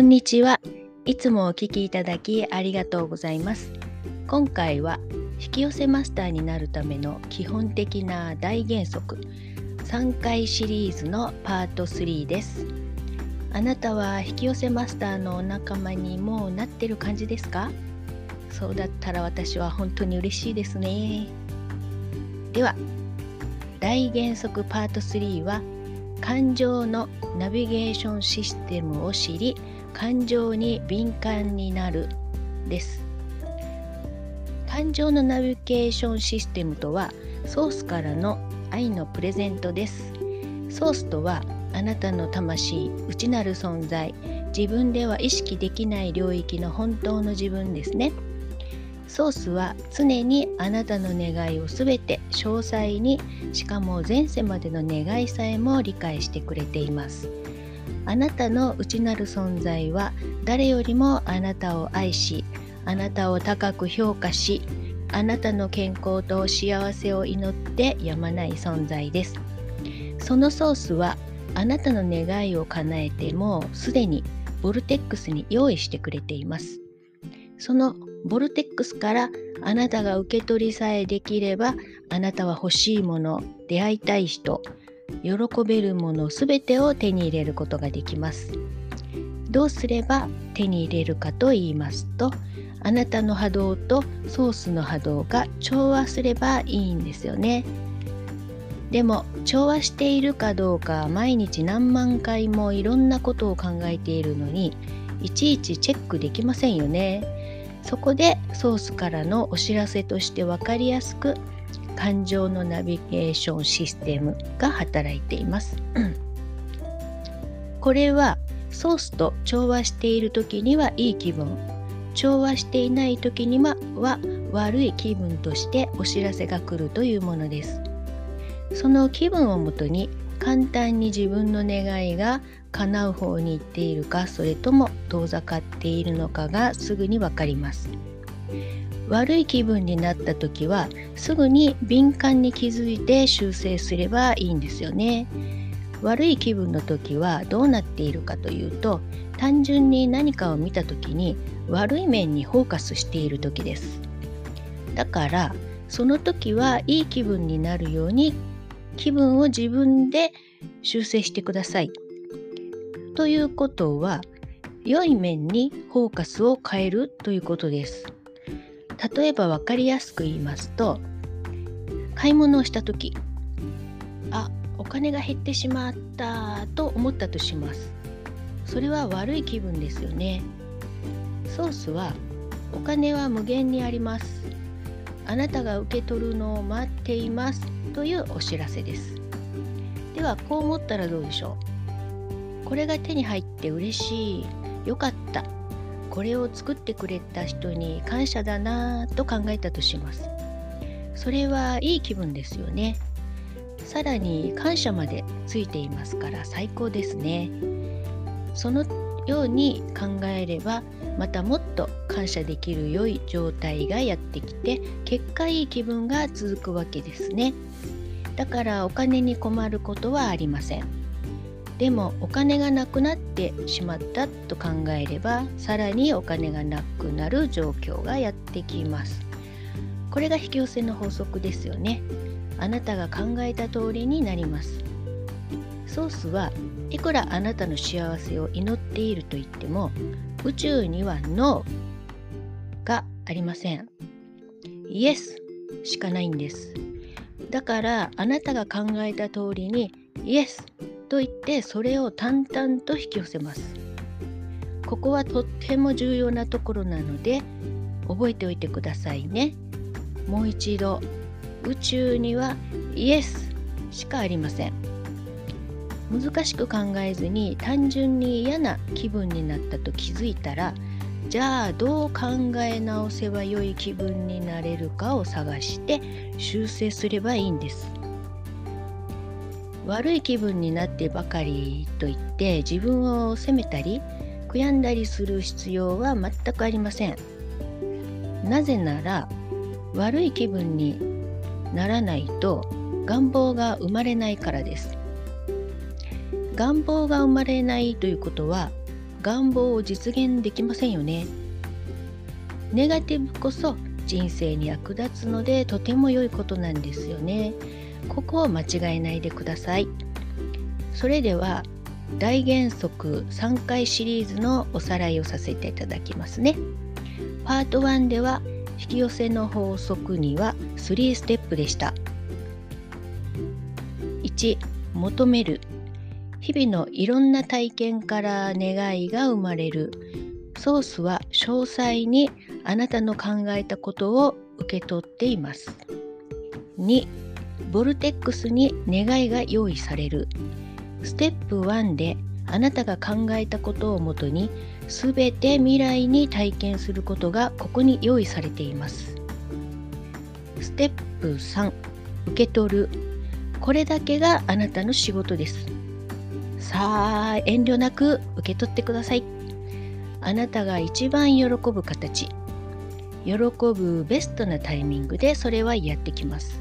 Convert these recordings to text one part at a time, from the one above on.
んにちは。いつもお聞きいただきありがとうございます。今回は引き寄せマスターになるための基本的な大原則3回シリーズのパート3です。あなたは引き寄せマスターのお仲間にもうなってる感じですか？そうだったら私は本当に嬉しいですね。では、大原則パート3は感情のナビゲーションシステムを知り感情に敏感になるです。感情のナビゲーションシステムとはソースからの愛のプレゼントです。ソースとはあなたの魂内なる存在自分では意識できない領域の本当の自分ですね。ソースは常にあなたの願いをすべて詳細にしかも前世までの願いさえも理解してくれています。あなたの内なる存在は誰よりもあなたを愛しあなたを高く評価しあなたの健康と幸せを祈ってやまない存在です。そのソースはあなたの願いを叶えてもすでにボルテックスに用意してくれています。そのボルテックスからあなたが受け取りさえできればあなたは欲しいもの出会いたい人喜べるものすべてを手に入れることができます。どうすれば手に入れるかと言いますとあなたの波動とソースの波動が調和すればいいんですよね。でも調和しているかどうか毎日何万回もいろんなことを考えているのにいちいちチェックできませんよね。そこでソースからのお知らせとして分かりやすく感情のナビゲーションシステムが働いています。これはソースと調和している時にはいい気分調和していない時には悪い気分としてお知らせが来るというものです。その気分をもとに簡単に自分の願いが叶う方に行っているかそれとも遠ざかっているのかがすぐにわかります。悪い気分になった時はすぐに敏感に気づいて修正すればいいんですよね。悪い気分の時はどうなっているかというと単純に何かを見た時に悪い面にフォーカスしている時です。だからその時はいい気分になるように気分を自分で修正してください。ということは良い面にフォーカスを変えるということです。例えば分かりやすく言いますと買い物をした時あお金が減ってしまったと思ったとします。それは悪い気分ですよね。ソースはお金は無限にあります。あなたが受け取るのを待っていますというお知らせです。ではこう思ったらどうでしょう？これが手に入って嬉しい。よかった。これを作ってくれた人に感謝だなと考えたとします。それはいい気分ですよね。さらに感謝までついていますから最高ですね。そのように考えればまたもっと感謝できる良い状態がやってきて結果いい気分が続くわけですね。だからお金に困ることはありません。でもお金がなくなってしまったと考えればさらにお金がなくなる状況がやってきます。これが引き寄せの法則ですよね。あなたが考えた通りになります。ソースはいくらあなたの幸せを祈っていると言っても宇宙にはノーがありません。イエスしかないんです。だからあなたが考えた通りにイエスと言ってそれを淡々と引き寄せます。ここはとっても重要なところなので覚えておいてくださいね。もう一度宇宙にはイエスしかありません。難しく考えずに単純に嫌な気分になったと気づいたらじゃあどう考え直せば良い気分になれるかを探して修正すればいいんです。悪い気分になってばかりといって自分を責めたり悔やんだりする必要は全くありませんなぜなら悪い気分にならないと願望が生まれないからです願望が生まれないということは願望を実現できませんよね。ネガティブこそ人生に役立つのでとても良いことなんですよね。ここを間違えないでください。それでは大原則3回シリーズのおさらいをさせていただきますね。パート1では引き寄せの法則には3ステップでした。1求める日々のいろんな体験から願いが生まれるソースは詳細にあなたの考えたことを受け取っています。2ボルテックスに願いが用意される。ステップ1であなたが考えたことをもとに全て未来に体験することがここに用意されています。ステップ3受け取る。これだけがあなたの仕事です。さあ遠慮なく受け取ってください。あなたが一番喜ぶ形。喜ぶベストなタイミングでそれはやってきます。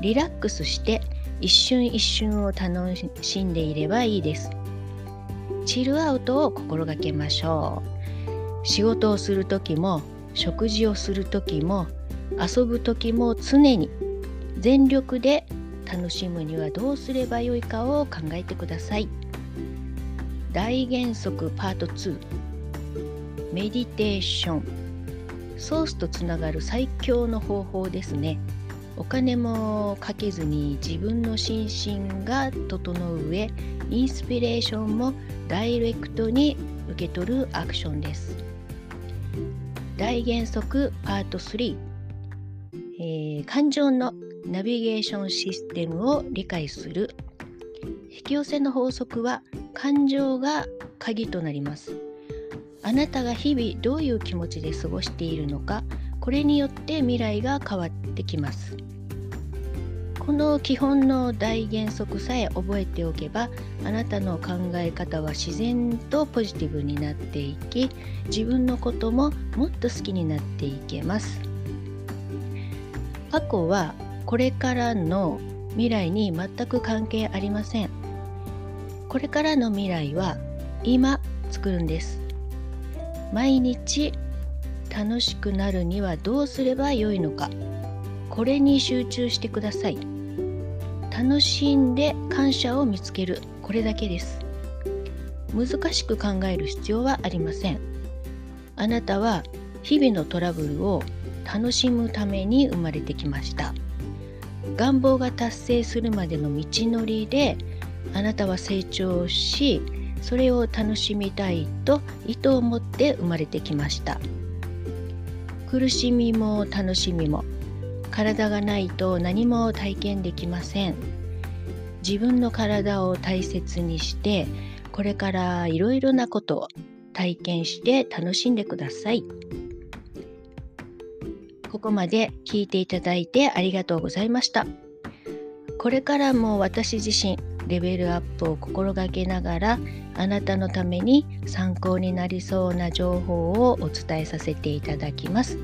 リラックスして一瞬一瞬を楽しんでいればいいです。チルアウトを心がけましょう。仕事をする時も食事をする時も遊ぶ時も常に全力で楽しむにはどうすればよいかを考えてください。大原則パート2メディテーション。ソースとつながる最強の方法ですね。お金もかけずに自分の心身が整う上インスピレーションもダイレクトに受け取るアクションです。大原則パート3、えー、感情のナビゲーションシステムを理解する。引き寄せの法則は感情が鍵となります。あなたが日々どういう気持ちで過ごしているのかこれによって未来が変わってきます。この基本の大原則さえ覚えておけばあなたの考え方は自然とポジティブになっていき自分のことももっと好きになっていけます。過去はこれからの未来に全く関係ありません。これからの未来は今作るんです。毎日楽しくなるにはどうすればよいのか。これに集中してください。楽しんで感謝を見つける。これだけです。難しく考える必要はありません。あなたは日々のトラブルを楽しむために生まれてきました。願望が達成するまでの道のりであなたは成長しそれを楽しみたいと意図を持って生まれてきました。苦しみも楽しみも体がないと何も体験できません。自分の体を大切にしてこれからいろいろなことを体験して楽しんでください。ここまで聞いていただいてありがとうございました。これからも私自身レベルアップを心がけながらあなたのために参考になりそうな情報をお伝えさせていただきます。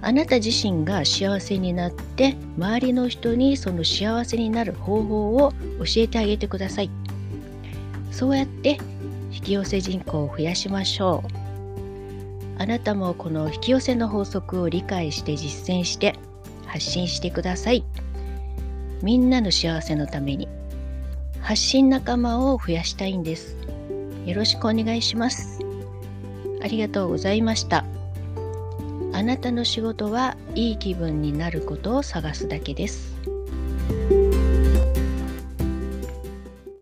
あなた自身が幸せになって周りの人にその幸せになる方法を教えてあげてください。そうやって引き寄せ人口を増やしましょう。あなたもこの引き寄せの法則を理解して実践して発信してください。みんなの幸せのために。発信仲間を増やしたいんです。よろしくお願いします。ありがとうございました。あなたの仕事はいい気分になることを探すだけです。